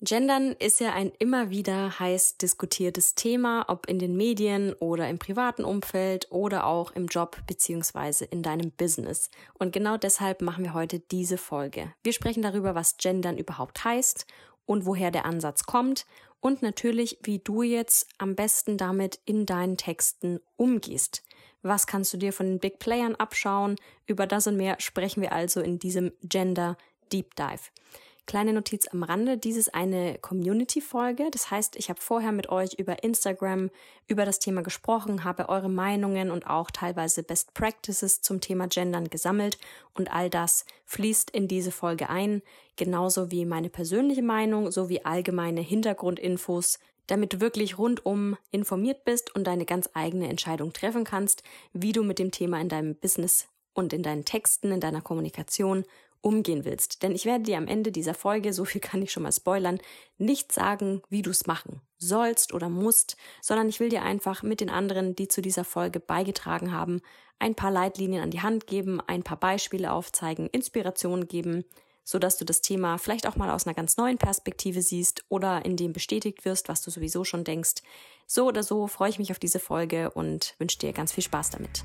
Gendern ist ja ein immer wieder heiß diskutiertes Thema, ob in den Medien oder im privaten Umfeld oder auch im Job beziehungsweise in deinem Business. Und genau deshalb machen wir heute diese Folge. Wir sprechen darüber, was Gendern überhaupt heißt und woher der Ansatz kommt und natürlich, wie du jetzt am besten damit in deinen Texten umgehst. Was kannst du dir von den Big Playern abschauen? Über das und mehr sprechen wir also in diesem Gender Deep Dive. Kleine Notiz am Rande, dies ist eine Community-Folge. Das heißt, ich habe vorher mit euch über Instagram über das Thema gesprochen, habe eure Meinungen und auch teilweise Best Practices zum Thema Gendern gesammelt und all das fließt in diese Folge ein, genauso wie meine persönliche Meinung sowie allgemeine Hintergrundinfos, damit du wirklich rundum informiert bist und deine ganz eigene Entscheidung treffen kannst, wie du mit dem Thema in deinem Business und in deinen Texten, in deiner Kommunikation umgehen willst. Denn ich werde dir am Ende dieser Folge, so viel kann ich schon mal spoilern, nicht sagen, wie du es machen sollst oder musst, sondern ich will dir einfach mit den anderen, die zu dieser Folge beigetragen haben, ein paar Leitlinien an die Hand geben, ein paar Beispiele aufzeigen, Inspirationen geben, so dass du das Thema vielleicht auch mal aus einer ganz neuen Perspektive siehst oder in dem bestätigt wirst, was du sowieso schon denkst. So oder so freue ich mich auf diese Folge und wünsche dir ganz viel Spaß damit.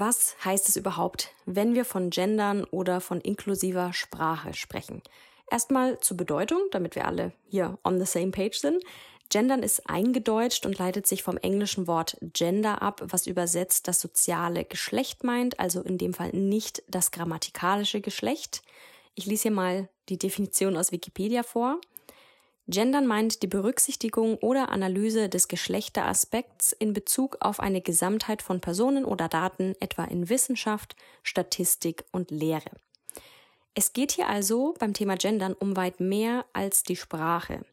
Was heißt es überhaupt, wenn wir von Gendern oder von inklusiver Sprache sprechen? Erstmal zur Bedeutung, damit wir alle hier on the same page sind. Gendern ist eingedeutscht und leitet sich vom englischen Wort Gender ab, was übersetzt das soziale Geschlecht meint, also in dem Fall nicht das grammatikalische Geschlecht. Ich lese hier mal die Definition aus Wikipedia vor. Gendern meint die Berücksichtigung oder Analyse des Geschlechteraspekts in Bezug auf eine Gesamtheit von Personen oder Daten, etwa in Wissenschaft, Statistik und Lehre. Es geht hier also beim Thema Gendern um weit mehr als die Sprache.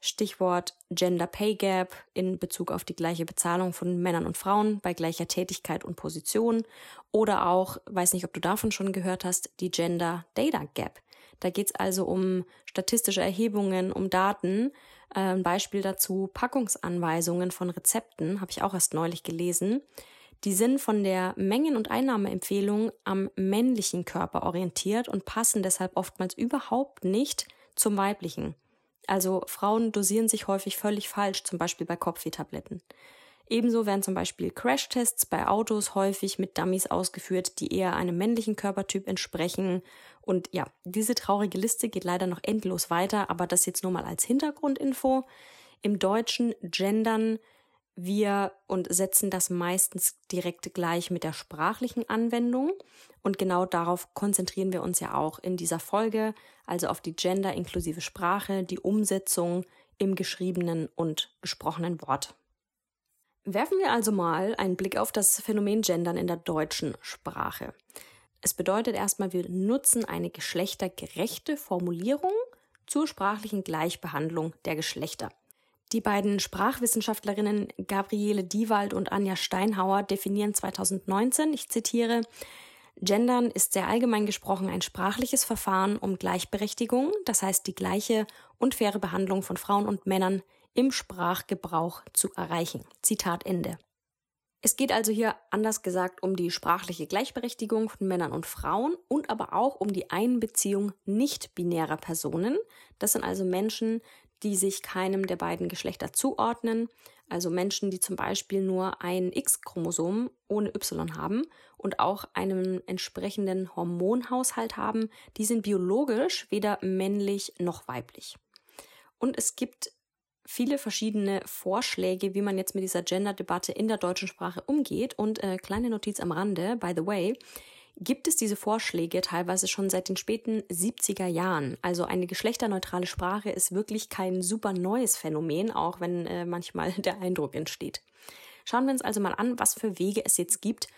Stichwort Gender Pay Gap in Bezug auf die gleiche Bezahlung von Männern und Frauen bei gleicher Tätigkeit und Position oder auch, weiß nicht, ob du davon schon gehört hast, die Gender Data Gap da geht es also um statistische Erhebungen, um Daten. Äh, ein Beispiel dazu Packungsanweisungen von Rezepten, habe ich auch erst neulich gelesen. Die sind von der Mengen- und Einnahmeempfehlung am männlichen Körper orientiert und passen deshalb oftmals überhaupt nicht zum weiblichen. Also Frauen dosieren sich häufig völlig falsch, zum Beispiel bei Kopfwehtabletten. Ebenso werden zum Beispiel Crashtests bei Autos häufig mit Dummies ausgeführt, die eher einem männlichen Körpertyp entsprechen. Und ja, diese traurige Liste geht leider noch endlos weiter, aber das jetzt nur mal als Hintergrundinfo. Im Deutschen gendern wir und setzen das meistens direkt gleich mit der sprachlichen Anwendung. Und genau darauf konzentrieren wir uns ja auch in dieser Folge, also auf die gender-inklusive Sprache, die Umsetzung im geschriebenen und gesprochenen Wort. Werfen wir also mal einen Blick auf das Phänomen Gendern in der deutschen Sprache. Es bedeutet erstmal, wir nutzen eine geschlechtergerechte Formulierung zur sprachlichen Gleichbehandlung der Geschlechter. Die beiden Sprachwissenschaftlerinnen Gabriele Diewald und Anja Steinhauer definieren 2019, ich zitiere, Gendern ist sehr allgemein gesprochen ein sprachliches Verfahren um Gleichberechtigung, das heißt die gleiche und faire Behandlung von Frauen und Männern im Sprachgebrauch zu erreichen. Zitat Ende. Es geht also hier anders gesagt um die sprachliche Gleichberechtigung von Männern und Frauen und aber auch um die Einbeziehung nicht-binärer Personen. Das sind also Menschen, die sich keinem der beiden Geschlechter zuordnen, also Menschen, die zum Beispiel nur ein X-Chromosom ohne Y haben und auch einen entsprechenden Hormonhaushalt haben, die sind biologisch weder männlich noch weiblich. Und es gibt viele verschiedene Vorschläge, wie man jetzt mit dieser Gender-Debatte in der deutschen Sprache umgeht. Und äh, kleine Notiz am Rande, by the way, gibt es diese Vorschläge teilweise schon seit den späten 70er Jahren. Also eine geschlechterneutrale Sprache ist wirklich kein super neues Phänomen, auch wenn äh, manchmal der Eindruck entsteht. Schauen wir uns also mal an, was für Wege es jetzt gibt,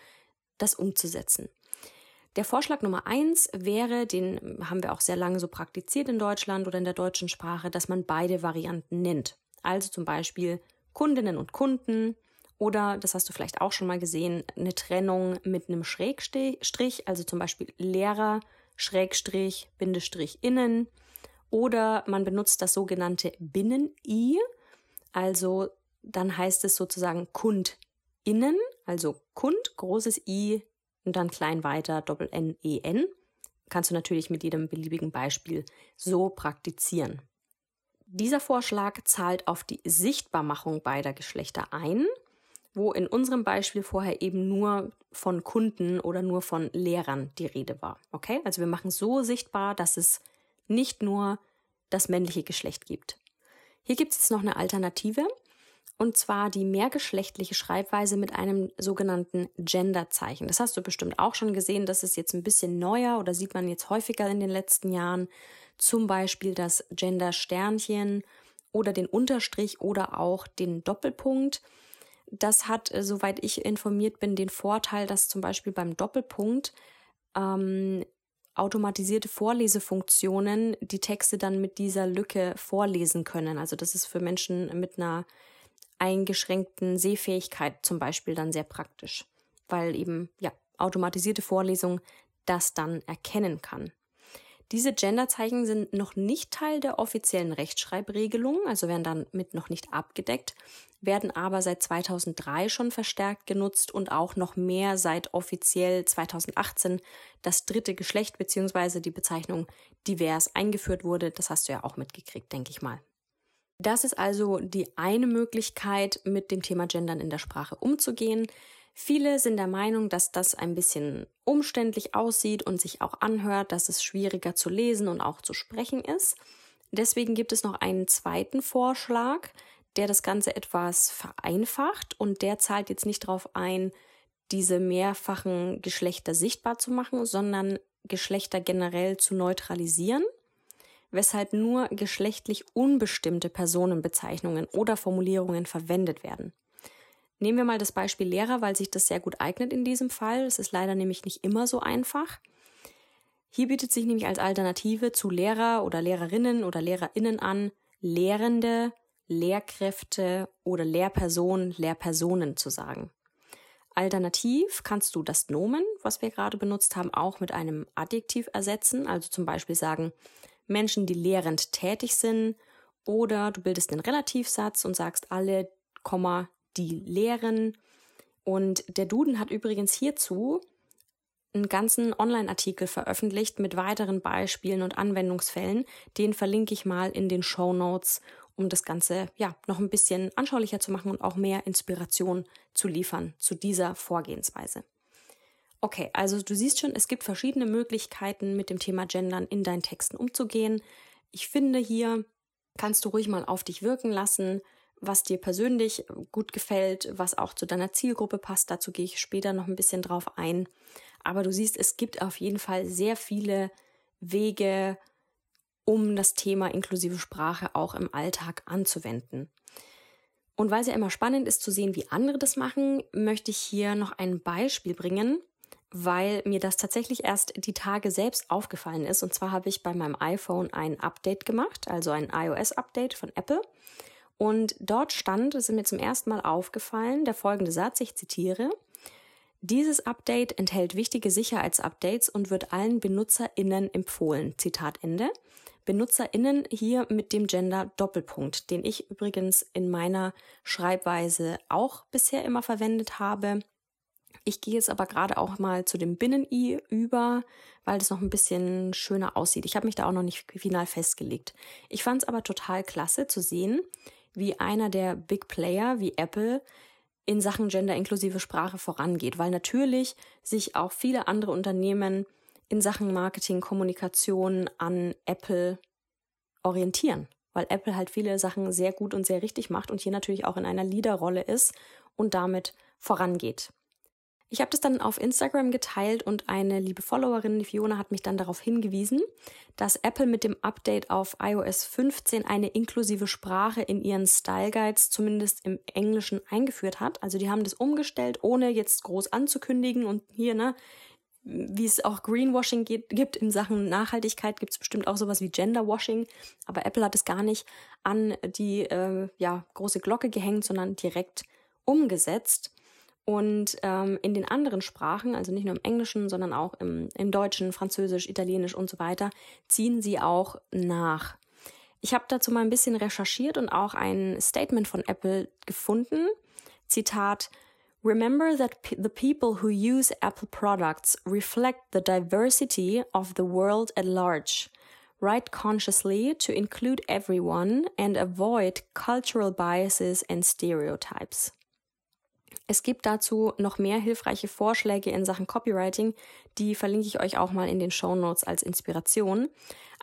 das umzusetzen. Der Vorschlag Nummer eins wäre, den haben wir auch sehr lange so praktiziert in Deutschland oder in der deutschen Sprache, dass man beide Varianten nennt. Also zum Beispiel Kundinnen und Kunden oder, das hast du vielleicht auch schon mal gesehen, eine Trennung mit einem Schrägstrich, also zum Beispiel Lehrer, Schrägstrich, Bindestrich innen. Oder man benutzt das sogenannte Binnen-I, also dann heißt es sozusagen KundInnen, also Kund, großes I und dann klein weiter, Doppel N, E, N. Kannst du natürlich mit jedem beliebigen Beispiel so praktizieren. Dieser Vorschlag zahlt auf die Sichtbarmachung beider Geschlechter ein, wo in unserem Beispiel vorher eben nur von Kunden oder nur von Lehrern die Rede war. Okay? Also wir machen so sichtbar, dass es nicht nur das männliche Geschlecht gibt. Hier gibt es jetzt noch eine Alternative und zwar die mehrgeschlechtliche Schreibweise mit einem sogenannten Genderzeichen. Das hast du bestimmt auch schon gesehen. Das ist jetzt ein bisschen neuer oder sieht man jetzt häufiger in den letzten Jahren. Zum Beispiel das Gender-Sternchen oder den Unterstrich oder auch den Doppelpunkt. Das hat, äh, soweit ich informiert bin, den Vorteil, dass zum Beispiel beim Doppelpunkt ähm, automatisierte Vorlesefunktionen die Texte dann mit dieser Lücke vorlesen können. Also das ist für Menschen mit einer eingeschränkten Sehfähigkeit zum Beispiel dann sehr praktisch, weil eben ja automatisierte Vorlesung das dann erkennen kann. Diese Genderzeichen sind noch nicht Teil der offiziellen Rechtschreibregelung, also werden damit noch nicht abgedeckt, werden aber seit 2003 schon verstärkt genutzt und auch noch mehr seit offiziell 2018 das dritte Geschlecht bzw. die Bezeichnung divers eingeführt wurde. Das hast du ja auch mitgekriegt, denke ich mal. Das ist also die eine Möglichkeit, mit dem Thema Gendern in der Sprache umzugehen. Viele sind der Meinung, dass das ein bisschen umständlich aussieht und sich auch anhört, dass es schwieriger zu lesen und auch zu sprechen ist. Deswegen gibt es noch einen zweiten Vorschlag, der das Ganze etwas vereinfacht und der zahlt jetzt nicht darauf ein, diese mehrfachen Geschlechter sichtbar zu machen, sondern Geschlechter generell zu neutralisieren weshalb nur geschlechtlich unbestimmte Personenbezeichnungen oder Formulierungen verwendet werden. Nehmen wir mal das Beispiel Lehrer, weil sich das sehr gut eignet in diesem Fall. Es ist leider nämlich nicht immer so einfach. Hier bietet sich nämlich als Alternative zu Lehrer oder Lehrerinnen oder Lehrerinnen an, Lehrende, Lehrkräfte oder Lehrpersonen, Lehrpersonen zu sagen. Alternativ kannst du das Nomen, was wir gerade benutzt haben, auch mit einem Adjektiv ersetzen, also zum Beispiel sagen, Menschen, die lehrend tätig sind. Oder du bildest einen Relativsatz und sagst alle, die lehren. Und der Duden hat übrigens hierzu einen ganzen Online-Artikel veröffentlicht mit weiteren Beispielen und Anwendungsfällen. Den verlinke ich mal in den Show Notes, um das Ganze ja noch ein bisschen anschaulicher zu machen und auch mehr Inspiration zu liefern zu dieser Vorgehensweise. Okay, also du siehst schon, es gibt verschiedene Möglichkeiten, mit dem Thema Gendern in deinen Texten umzugehen. Ich finde, hier kannst du ruhig mal auf dich wirken lassen, was dir persönlich gut gefällt, was auch zu deiner Zielgruppe passt. Dazu gehe ich später noch ein bisschen drauf ein. Aber du siehst, es gibt auf jeden Fall sehr viele Wege, um das Thema inklusive Sprache auch im Alltag anzuwenden. Und weil es ja immer spannend ist zu sehen, wie andere das machen, möchte ich hier noch ein Beispiel bringen, weil mir das tatsächlich erst die Tage selbst aufgefallen ist. Und zwar habe ich bei meinem iPhone ein Update gemacht, also ein iOS-Update von Apple. Und dort stand, es ist mir zum ersten Mal aufgefallen, der folgende Satz, ich zitiere, dieses Update enthält wichtige Sicherheitsupdates und wird allen BenutzerInnen empfohlen. Zitat Ende. BenutzerInnen hier mit dem Gender Doppelpunkt, den ich übrigens in meiner Schreibweise auch bisher immer verwendet habe. Ich gehe jetzt aber gerade auch mal zu dem Binnen-I über, weil das noch ein bisschen schöner aussieht. Ich habe mich da auch noch nicht final festgelegt. Ich fand es aber total klasse zu sehen, wie einer der Big Player wie Apple in Sachen gender-inklusive Sprache vorangeht, weil natürlich sich auch viele andere Unternehmen in Sachen Marketing, Kommunikation an Apple orientieren, weil Apple halt viele Sachen sehr gut und sehr richtig macht und hier natürlich auch in einer Leaderrolle ist und damit vorangeht. Ich habe das dann auf Instagram geteilt und eine liebe Followerin, Fiona, hat mich dann darauf hingewiesen, dass Apple mit dem Update auf iOS 15 eine inklusive Sprache in ihren Style Guides zumindest im Englischen eingeführt hat. Also die haben das umgestellt, ohne jetzt groß anzukündigen und hier, ne, wie es auch Greenwashing gibt in Sachen Nachhaltigkeit, gibt es bestimmt auch sowas wie Genderwashing, aber Apple hat es gar nicht an die äh, ja, große Glocke gehängt, sondern direkt umgesetzt. Und ähm, in den anderen Sprachen, also nicht nur im Englischen, sondern auch im, im Deutschen, Französisch, Italienisch und so weiter, ziehen sie auch nach. Ich habe dazu mal ein bisschen recherchiert und auch ein Statement von Apple gefunden. Zitat, Remember that the people who use Apple products reflect the diversity of the world at large. Write consciously to include everyone and avoid cultural biases and stereotypes. Es gibt dazu noch mehr hilfreiche Vorschläge in Sachen Copywriting, die verlinke ich euch auch mal in den Show Notes als Inspiration.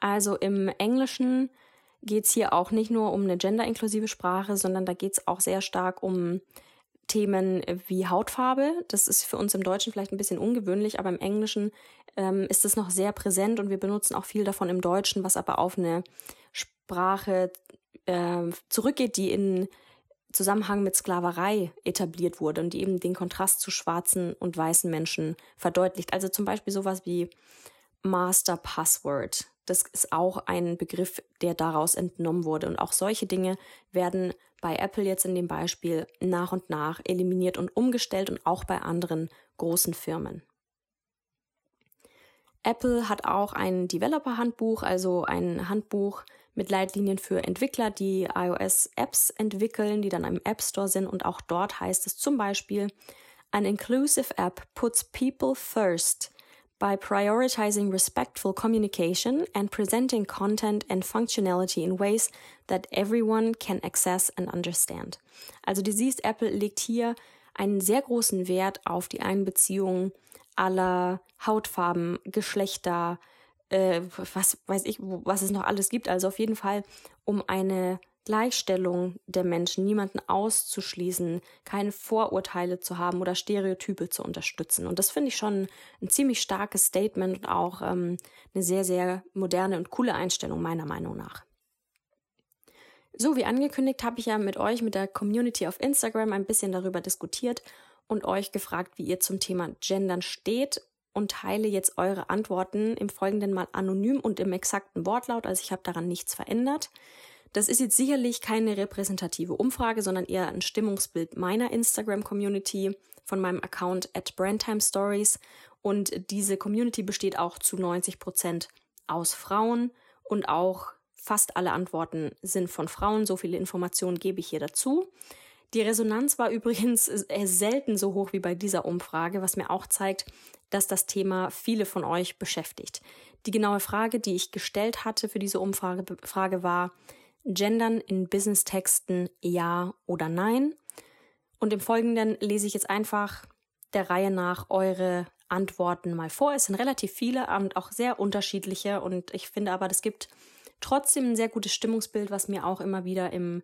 Also im Englischen geht es hier auch nicht nur um eine genderinklusive Sprache, sondern da geht es auch sehr stark um Themen wie Hautfarbe. Das ist für uns im Deutschen vielleicht ein bisschen ungewöhnlich, aber im Englischen ähm, ist es noch sehr präsent und wir benutzen auch viel davon im Deutschen, was aber auf eine Sprache äh, zurückgeht, die in Zusammenhang mit Sklaverei etabliert wurde und die eben den Kontrast zu schwarzen und weißen Menschen verdeutlicht. Also zum Beispiel sowas wie Master Password. Das ist auch ein Begriff, der daraus entnommen wurde. Und auch solche Dinge werden bei Apple jetzt in dem Beispiel nach und nach eliminiert und umgestellt und auch bei anderen großen Firmen. Apple hat auch ein Developer-Handbuch, also ein Handbuch, mit Leitlinien für Entwickler, die iOS-Apps entwickeln, die dann im App Store sind. Und auch dort heißt es zum Beispiel, An inclusive app puts people first by prioritizing respectful communication and presenting content and functionality in ways that everyone can access and understand. Also du siehst, Apple legt hier einen sehr großen Wert auf die Einbeziehung aller Hautfarben, Geschlechter, äh, was weiß ich, was es noch alles gibt. Also auf jeden Fall um eine Gleichstellung der Menschen, niemanden auszuschließen, keine Vorurteile zu haben oder Stereotype zu unterstützen. Und das finde ich schon ein ziemlich starkes Statement und auch ähm, eine sehr, sehr moderne und coole Einstellung meiner Meinung nach. So wie angekündigt habe ich ja mit euch, mit der Community auf Instagram ein bisschen darüber diskutiert und euch gefragt, wie ihr zum Thema Gendern steht und teile jetzt eure Antworten im Folgenden mal anonym und im exakten Wortlaut. Also ich habe daran nichts verändert. Das ist jetzt sicherlich keine repräsentative Umfrage, sondern eher ein Stimmungsbild meiner Instagram-Community von meinem Account at Brandtime Stories. Und diese Community besteht auch zu 90 Prozent aus Frauen und auch fast alle Antworten sind von Frauen. So viele Informationen gebe ich hier dazu. Die Resonanz war übrigens selten so hoch wie bei dieser Umfrage, was mir auch zeigt, dass das Thema viele von euch beschäftigt. Die genaue Frage, die ich gestellt hatte für diese Umfrage Frage war, Gendern in Business-Texten ja oder nein? Und im Folgenden lese ich jetzt einfach der Reihe nach eure Antworten mal vor. Es sind relativ viele und auch sehr unterschiedliche und ich finde aber, das gibt trotzdem ein sehr gutes Stimmungsbild, was mir auch immer wieder im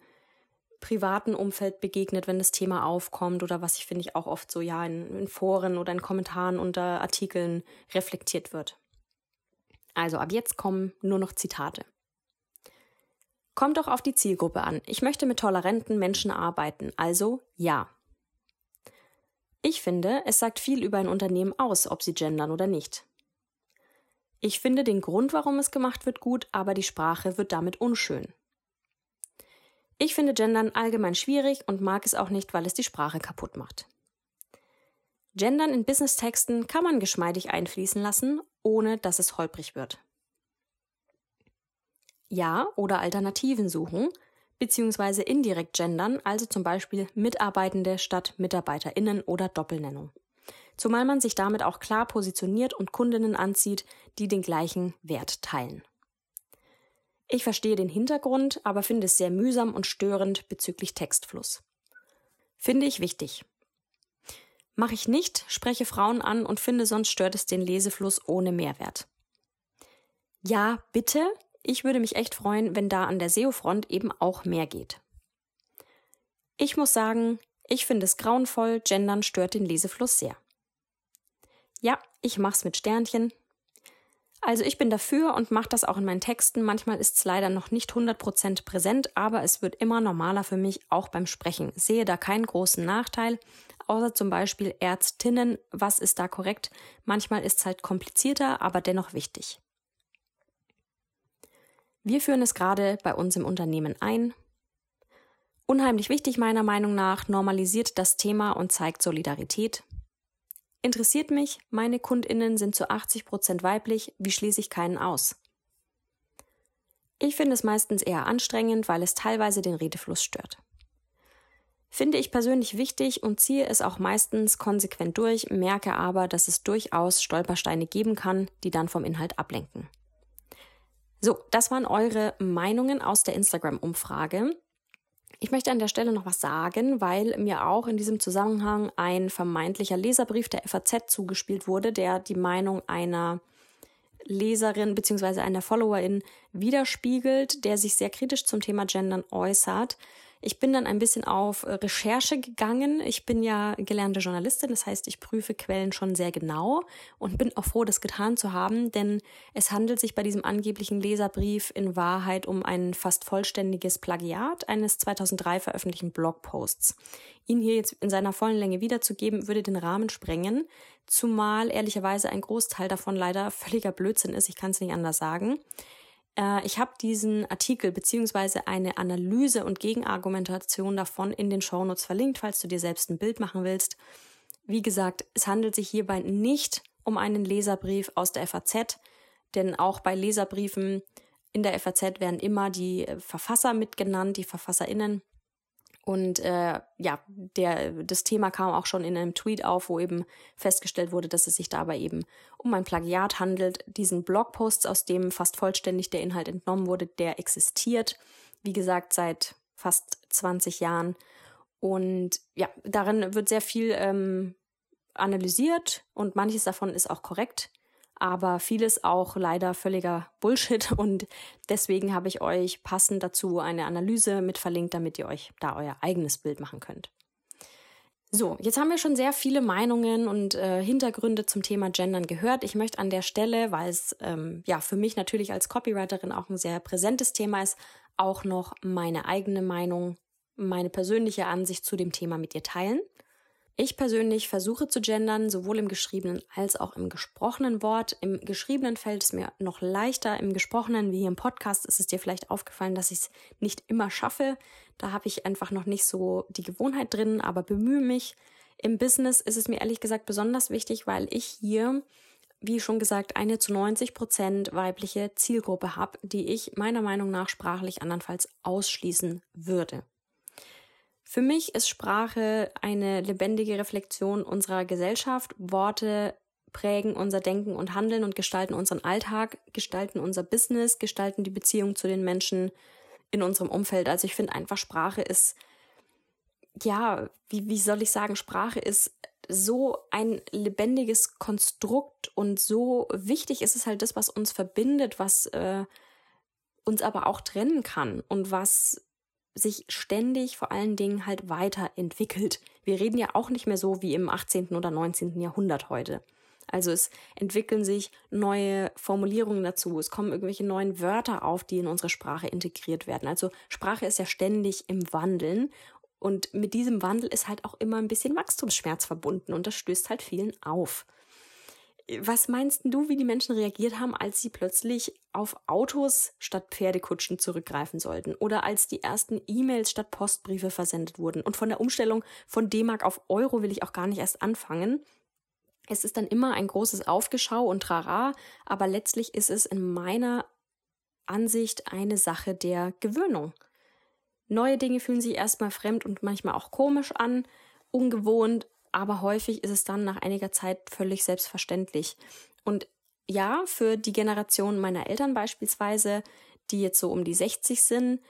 privaten Umfeld begegnet, wenn das Thema aufkommt oder was ich finde ich auch oft so ja in, in Foren oder in Kommentaren unter Artikeln reflektiert wird. Also ab jetzt kommen nur noch Zitate. Kommt doch auf die Zielgruppe an. Ich möchte mit toleranten Menschen arbeiten, also ja. Ich finde, es sagt viel über ein Unternehmen aus, ob sie gendern oder nicht. Ich finde den Grund, warum es gemacht wird, gut, aber die Sprache wird damit unschön. Ich finde Gendern allgemein schwierig und mag es auch nicht, weil es die Sprache kaputt macht. Gendern in Business-Texten kann man geschmeidig einfließen lassen, ohne dass es holprig wird. Ja oder Alternativen suchen, beziehungsweise indirekt gendern, also zum Beispiel Mitarbeitende statt MitarbeiterInnen oder Doppelnennung. Zumal man sich damit auch klar positioniert und Kundinnen anzieht, die den gleichen Wert teilen. Ich verstehe den Hintergrund, aber finde es sehr mühsam und störend bezüglich Textfluss. Finde ich wichtig. Mache ich nicht, spreche Frauen an und finde, sonst stört es den Lesefluss ohne Mehrwert. Ja, bitte. Ich würde mich echt freuen, wenn da an der SEO-Front eben auch mehr geht. Ich muss sagen, ich finde es grauenvoll, Gendern stört den Lesefluss sehr. Ja, ich mach's mit Sternchen. Also ich bin dafür und mache das auch in meinen Texten. Manchmal ist es leider noch nicht 100% präsent, aber es wird immer normaler für mich, auch beim Sprechen. Sehe da keinen großen Nachteil, außer zum Beispiel Ärztinnen. Was ist da korrekt? Manchmal ist es halt komplizierter, aber dennoch wichtig. Wir führen es gerade bei uns im Unternehmen ein. Unheimlich wichtig meiner Meinung nach, normalisiert das Thema und zeigt Solidarität. Interessiert mich, meine Kundinnen sind zu 80 Prozent weiblich, wie schließe ich keinen aus? Ich finde es meistens eher anstrengend, weil es teilweise den Redefluss stört. Finde ich persönlich wichtig und ziehe es auch meistens konsequent durch, merke aber, dass es durchaus Stolpersteine geben kann, die dann vom Inhalt ablenken. So, das waren eure Meinungen aus der Instagram-Umfrage. Ich möchte an der Stelle noch was sagen, weil mir auch in diesem Zusammenhang ein vermeintlicher Leserbrief der FAZ zugespielt wurde, der die Meinung einer Leserin bzw. einer Followerin widerspiegelt, der sich sehr kritisch zum Thema Gendern äußert. Ich bin dann ein bisschen auf Recherche gegangen. Ich bin ja gelernte Journalistin, das heißt, ich prüfe Quellen schon sehr genau und bin auch froh, das getan zu haben, denn es handelt sich bei diesem angeblichen Leserbrief in Wahrheit um ein fast vollständiges Plagiat eines 2003 veröffentlichten Blogposts. Ihn hier jetzt in seiner vollen Länge wiederzugeben, würde den Rahmen sprengen, zumal ehrlicherweise ein Großteil davon leider völliger Blödsinn ist. Ich kann es nicht anders sagen. Äh, ich habe diesen Artikel beziehungsweise eine Analyse und Gegenargumentation davon in den Shownotes verlinkt, falls du dir selbst ein Bild machen willst. Wie gesagt, es handelt sich hierbei nicht um einen Leserbrief aus der FAZ, denn auch bei Leserbriefen in der FAZ werden immer die Verfasser mitgenannt, die VerfasserInnen. Und äh, ja, der, das Thema kam auch schon in einem Tweet auf, wo eben festgestellt wurde, dass es sich dabei eben um ein Plagiat handelt. Diesen Blogpost, aus dem fast vollständig der Inhalt entnommen wurde, der existiert, wie gesagt, seit fast 20 Jahren. Und ja, darin wird sehr viel ähm, analysiert und manches davon ist auch korrekt aber vieles auch leider völliger Bullshit und deswegen habe ich euch passend dazu eine Analyse mit verlinkt, damit ihr euch da euer eigenes Bild machen könnt. So, jetzt haben wir schon sehr viele Meinungen und äh, Hintergründe zum Thema Gendern gehört. Ich möchte an der Stelle, weil es ähm, ja für mich natürlich als Copywriterin auch ein sehr präsentes Thema ist, auch noch meine eigene Meinung, meine persönliche Ansicht zu dem Thema mit dir teilen. Ich persönlich versuche zu gendern, sowohl im geschriebenen als auch im gesprochenen Wort. Im geschriebenen fällt es mir noch leichter. Im gesprochenen, wie hier im Podcast, ist es dir vielleicht aufgefallen, dass ich es nicht immer schaffe. Da habe ich einfach noch nicht so die Gewohnheit drin, aber bemühe mich. Im Business ist es mir ehrlich gesagt besonders wichtig, weil ich hier, wie schon gesagt, eine zu 90 Prozent weibliche Zielgruppe habe, die ich meiner Meinung nach sprachlich andernfalls ausschließen würde. Für mich ist Sprache eine lebendige Reflexion unserer Gesellschaft. Worte prägen unser Denken und Handeln und gestalten unseren Alltag, gestalten unser Business, gestalten die Beziehung zu den Menschen in unserem Umfeld. Also ich finde einfach, Sprache ist, ja, wie, wie soll ich sagen, Sprache ist so ein lebendiges Konstrukt und so wichtig ist es halt das, was uns verbindet, was äh, uns aber auch trennen kann und was sich ständig vor allen Dingen halt weiterentwickelt. Wir reden ja auch nicht mehr so wie im 18. oder 19. Jahrhundert heute. Also es entwickeln sich neue Formulierungen dazu, es kommen irgendwelche neuen Wörter auf, die in unsere Sprache integriert werden. Also Sprache ist ja ständig im Wandeln und mit diesem Wandel ist halt auch immer ein bisschen Wachstumsschmerz verbunden und das stößt halt vielen auf. Was meinst du, wie die Menschen reagiert haben, als sie plötzlich auf Autos statt Pferdekutschen zurückgreifen sollten oder als die ersten E-Mails statt Postbriefe versendet wurden? Und von der Umstellung von D-Mark auf Euro will ich auch gar nicht erst anfangen. Es ist dann immer ein großes Aufgeschau und Trara, aber letztlich ist es in meiner Ansicht eine Sache der Gewöhnung. Neue Dinge fühlen sich erstmal fremd und manchmal auch komisch an, ungewohnt, aber häufig ist es dann nach einiger Zeit völlig selbstverständlich. Und ja, für die Generation meiner Eltern beispielsweise, die jetzt so um die 60 sind,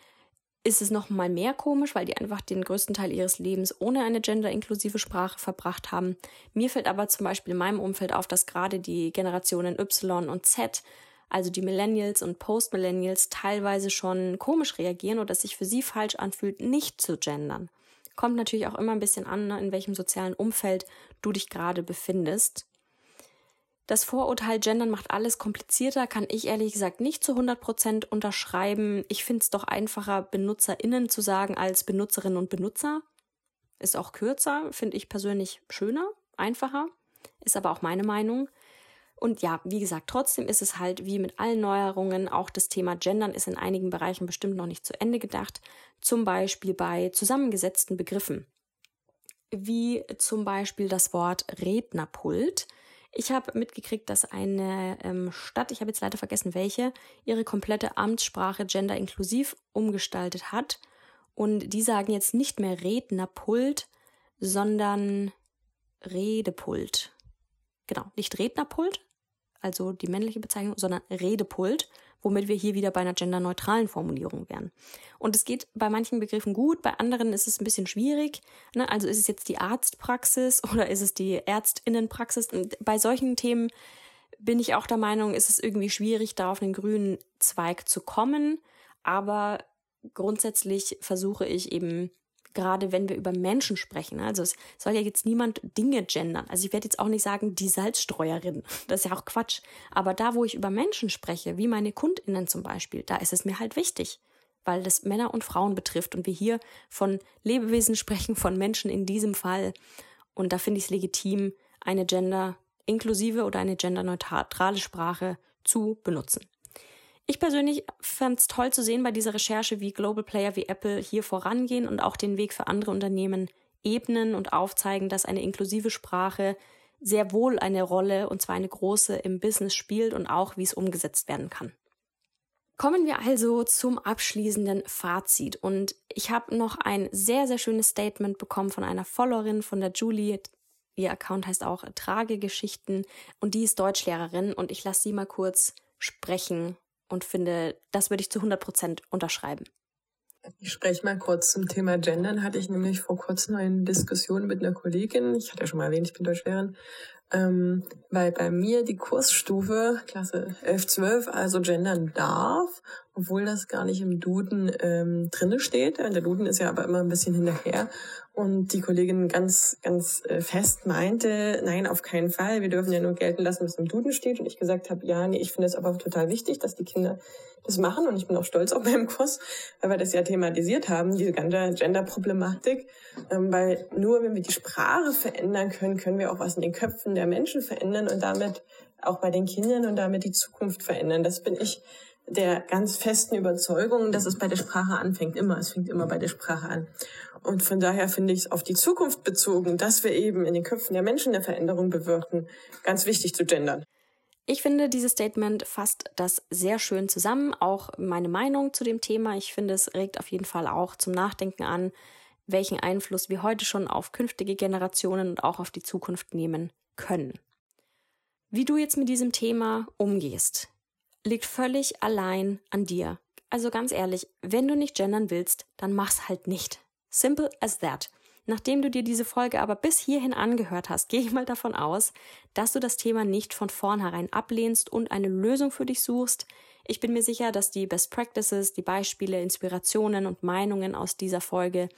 ist es noch mal mehr komisch, weil die einfach den größten Teil ihres Lebens ohne eine genderinklusive Sprache verbracht haben. Mir fällt aber zum Beispiel in meinem Umfeld auf, dass gerade die Generationen Y und Z, also die Millennials und Post-Millennials, teilweise schon komisch reagieren oder sich für sie falsch anfühlt, nicht zu gendern. Kommt natürlich auch immer ein bisschen an, ne, in welchem sozialen Umfeld du dich gerade befindest. Das Vorurteil Gendern macht alles komplizierter, kann ich ehrlich gesagt nicht zu 100% unterschreiben. Ich finde es doch einfacher, BenutzerInnen zu sagen als Benutzerinnen und Benutzer. Ist auch kürzer, finde ich persönlich schöner, einfacher. Ist aber auch meine Meinung. Und ja, wie gesagt, trotzdem ist es halt wie mit allen Neuerungen, auch das Thema Gendern ist in einigen Bereichen bestimmt noch nicht zu Ende gedacht. Zum Beispiel bei zusammengesetzten Begriffen. Wie zum Beispiel das Wort Rednerpult ich habe mitgekriegt, dass eine ähm, Stadt, ich habe jetzt leider vergessen welche, ihre komplette Amtssprache genderinklusiv umgestaltet hat. Und die sagen jetzt nicht mehr Rednerpult, sondern Redepult. Genau, nicht Rednerpult, also die männliche Bezeichnung, sondern Redepult womit wir hier wieder bei einer genderneutralen Formulierung wären. Und es geht bei manchen Begriffen gut, bei anderen ist es ein bisschen schwierig. Ne? Also ist es jetzt die Arztpraxis oder ist es die Ärztinnenpraxis? Bei solchen Themen bin ich auch der Meinung, ist es irgendwie schwierig, da auf einen grünen Zweig zu kommen. Aber grundsätzlich versuche ich eben gerade wenn wir über Menschen sprechen. Ne? Also es soll ja jetzt niemand Dinge gendern. Also ich werde jetzt auch nicht sagen, die Salzstreuerin. Das ist ja auch Quatsch. Aber da, wo ich über Menschen spreche, wie meine KundInnen zum Beispiel, da ist es mir halt wichtig, weil das Männer und Frauen betrifft und wir hier von Lebewesen sprechen, von Menschen in diesem Fall. Und da finde ich es legitim, eine gender inklusive oder eine genderneutrale Sprache zu benutzen. Ich persönlich fand es toll zu sehen bei dieser Recherche, wie Global Player wie Apple hier vorangehen und auch den Weg für andere Unternehmen ebnen und aufzeigen, dass eine inklusive Sprache sehr wohl eine Rolle, und zwar eine große, im Business spielt und auch, wie es umgesetzt werden kann. Kommen wir also zum abschließenden Fazit. Und ich habe noch ein sehr, sehr schönes Statement bekommen von einer Followerin, von der Julie. Ihr Account heißt auch Tragegeschichten und die ist Deutschlehrerin und ich lasse sie mal kurz sprechen und finde, das würde ich zu 100 Prozent unterschreiben. Ich spreche mal kurz zum Thema Gendern. Hatte ich nämlich vor kurzem eine Diskussion mit einer Kollegin. Ich hatte ja schon mal erwähnt, ich bin Deutschlehrerin. Ähm, weil bei mir die Kursstufe Klasse 11, 12 also gendern darf, obwohl das gar nicht im Duden ähm, drinne steht. Der Duden ist ja aber immer ein bisschen hinterher und die Kollegin ganz, ganz äh, fest meinte, nein, auf keinen Fall, wir dürfen ja nur gelten lassen, was im Duden steht. Und ich gesagt habe, ja, nee, ich finde es aber total wichtig, dass die Kinder das machen. Und ich bin auch stolz auf meinem Kurs, weil wir das ja thematisiert haben, diese ganze Gender-Problematik. Ähm, weil nur wenn wir die Sprache verändern können, können wir auch was in den Köpfen der Menschen verändern und damit auch bei den Kindern und damit die Zukunft verändern. Das bin ich der ganz festen Überzeugung, dass es bei der Sprache anfängt. Immer, es fängt immer bei der Sprache an. Und von daher finde ich es auf die Zukunft bezogen, dass wir eben in den Köpfen der Menschen eine Veränderung bewirken, ganz wichtig zu gendern. Ich finde, dieses Statement fasst das sehr schön zusammen. Auch meine Meinung zu dem Thema. Ich finde, es regt auf jeden Fall auch zum Nachdenken an, welchen Einfluss wir heute schon auf künftige Generationen und auch auf die Zukunft nehmen können. Wie du jetzt mit diesem Thema umgehst, liegt völlig allein an dir. Also ganz ehrlich, wenn du nicht gendern willst, dann mach's halt nicht. Simple as that. Nachdem du dir diese Folge aber bis hierhin angehört hast, gehe ich mal davon aus, dass du das Thema nicht von vornherein ablehnst und eine Lösung für dich suchst. Ich bin mir sicher, dass die Best Practices, die Beispiele, Inspirationen und Meinungen aus dieser Folge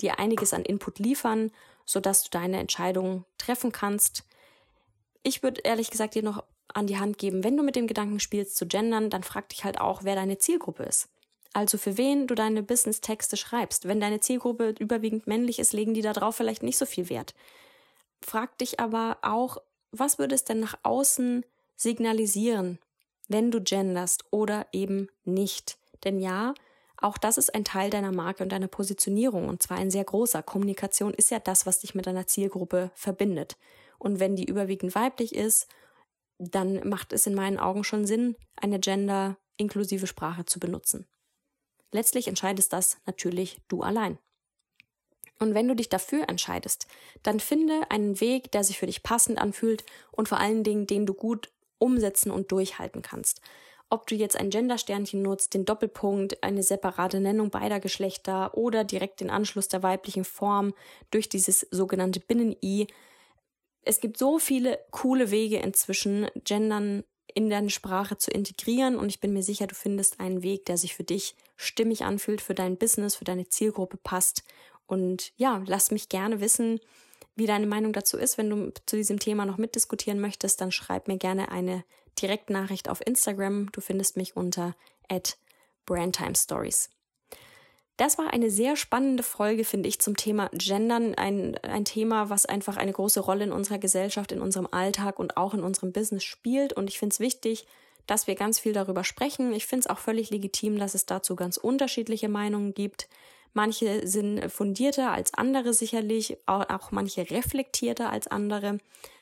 dir einiges an Input liefern, sodass du deine Entscheidung treffen kannst. Ich würde ehrlich gesagt dir noch an die Hand geben, wenn du mit dem Gedanken spielst zu gendern, dann frag dich halt auch, wer deine Zielgruppe ist. Also für wen du deine Business-Texte schreibst. Wenn deine Zielgruppe überwiegend männlich ist, legen die darauf vielleicht nicht so viel Wert. Frag dich aber auch, was würde es denn nach außen signalisieren, wenn du genderst oder eben nicht? Denn ja, auch das ist ein Teil deiner Marke und deiner Positionierung und zwar ein sehr großer. Kommunikation ist ja das, was dich mit deiner Zielgruppe verbindet. Und wenn die überwiegend weiblich ist, dann macht es in meinen Augen schon Sinn, eine gender-inklusive Sprache zu benutzen. Letztlich entscheidest das natürlich du allein. Und wenn du dich dafür entscheidest, dann finde einen Weg, der sich für dich passend anfühlt und vor allen Dingen, den du gut umsetzen und durchhalten kannst. Ob du jetzt ein Gendersternchen nutzt, den Doppelpunkt, eine separate Nennung beider Geschlechter oder direkt den Anschluss der weiblichen Form durch dieses sogenannte Binnen-I. Es gibt so viele coole Wege inzwischen, Gendern in deine Sprache zu integrieren und ich bin mir sicher, du findest einen Weg, der sich für dich stimmig anfühlt, für dein Business, für deine Zielgruppe passt. Und ja, lass mich gerne wissen, wie deine Meinung dazu ist. Wenn du zu diesem Thema noch mitdiskutieren möchtest, dann schreib mir gerne eine Direktnachricht auf Instagram. Du findest mich unter @brandtimestories. Das war eine sehr spannende Folge, finde ich, zum Thema Gendern. Ein, ein Thema, was einfach eine große Rolle in unserer Gesellschaft, in unserem Alltag und auch in unserem Business spielt. Und ich finde es wichtig, dass wir ganz viel darüber sprechen. Ich finde es auch völlig legitim, dass es dazu ganz unterschiedliche Meinungen gibt. Manche sind fundierter als andere sicherlich, auch manche reflektierter als andere.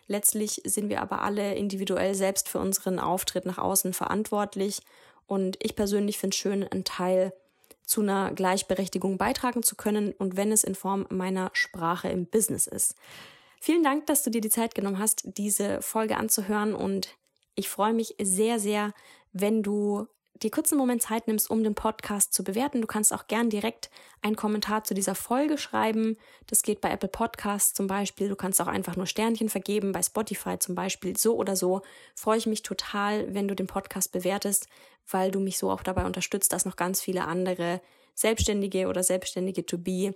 Letztlich sind wir aber alle individuell selbst für unseren Auftritt nach außen verantwortlich. Und ich persönlich finde es schön, ein Teil zu einer Gleichberechtigung beitragen zu können und wenn es in Form meiner Sprache im Business ist. Vielen Dank, dass du dir die Zeit genommen hast, diese Folge anzuhören und ich freue mich sehr, sehr, wenn du dir kurz einen Moment Zeit nimmst, um den Podcast zu bewerten. Du kannst auch gern direkt einen Kommentar zu dieser Folge schreiben. Das geht bei Apple Podcasts zum Beispiel. Du kannst auch einfach nur Sternchen vergeben, bei Spotify zum Beispiel. So oder so freue ich mich total, wenn du den Podcast bewertest, weil du mich so auch dabei unterstützt, dass noch ganz viele andere Selbstständige oder Selbstständige to be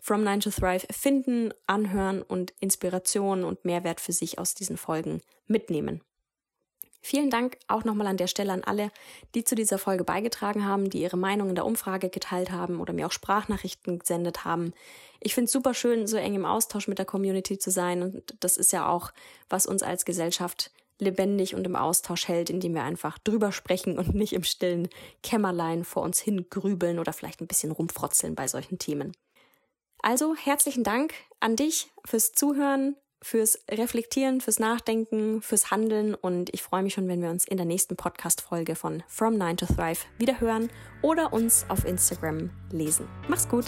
from 9 to Thrive finden, anhören und Inspiration und Mehrwert für sich aus diesen Folgen mitnehmen. Vielen Dank auch nochmal an der Stelle an alle, die zu dieser Folge beigetragen haben, die ihre Meinung in der Umfrage geteilt haben oder mir auch Sprachnachrichten gesendet haben. Ich finde es super schön, so eng im Austausch mit der Community zu sein und das ist ja auch, was uns als Gesellschaft lebendig und im Austausch hält, indem wir einfach drüber sprechen und nicht im stillen Kämmerlein vor uns hin grübeln oder vielleicht ein bisschen rumfrotzeln bei solchen Themen. Also herzlichen Dank an dich fürs Zuhören, fürs Reflektieren, fürs Nachdenken, fürs Handeln und ich freue mich schon, wenn wir uns in der nächsten Podcast-Folge von From 9 to Thrive wieder hören oder uns auf Instagram lesen. Mach's gut!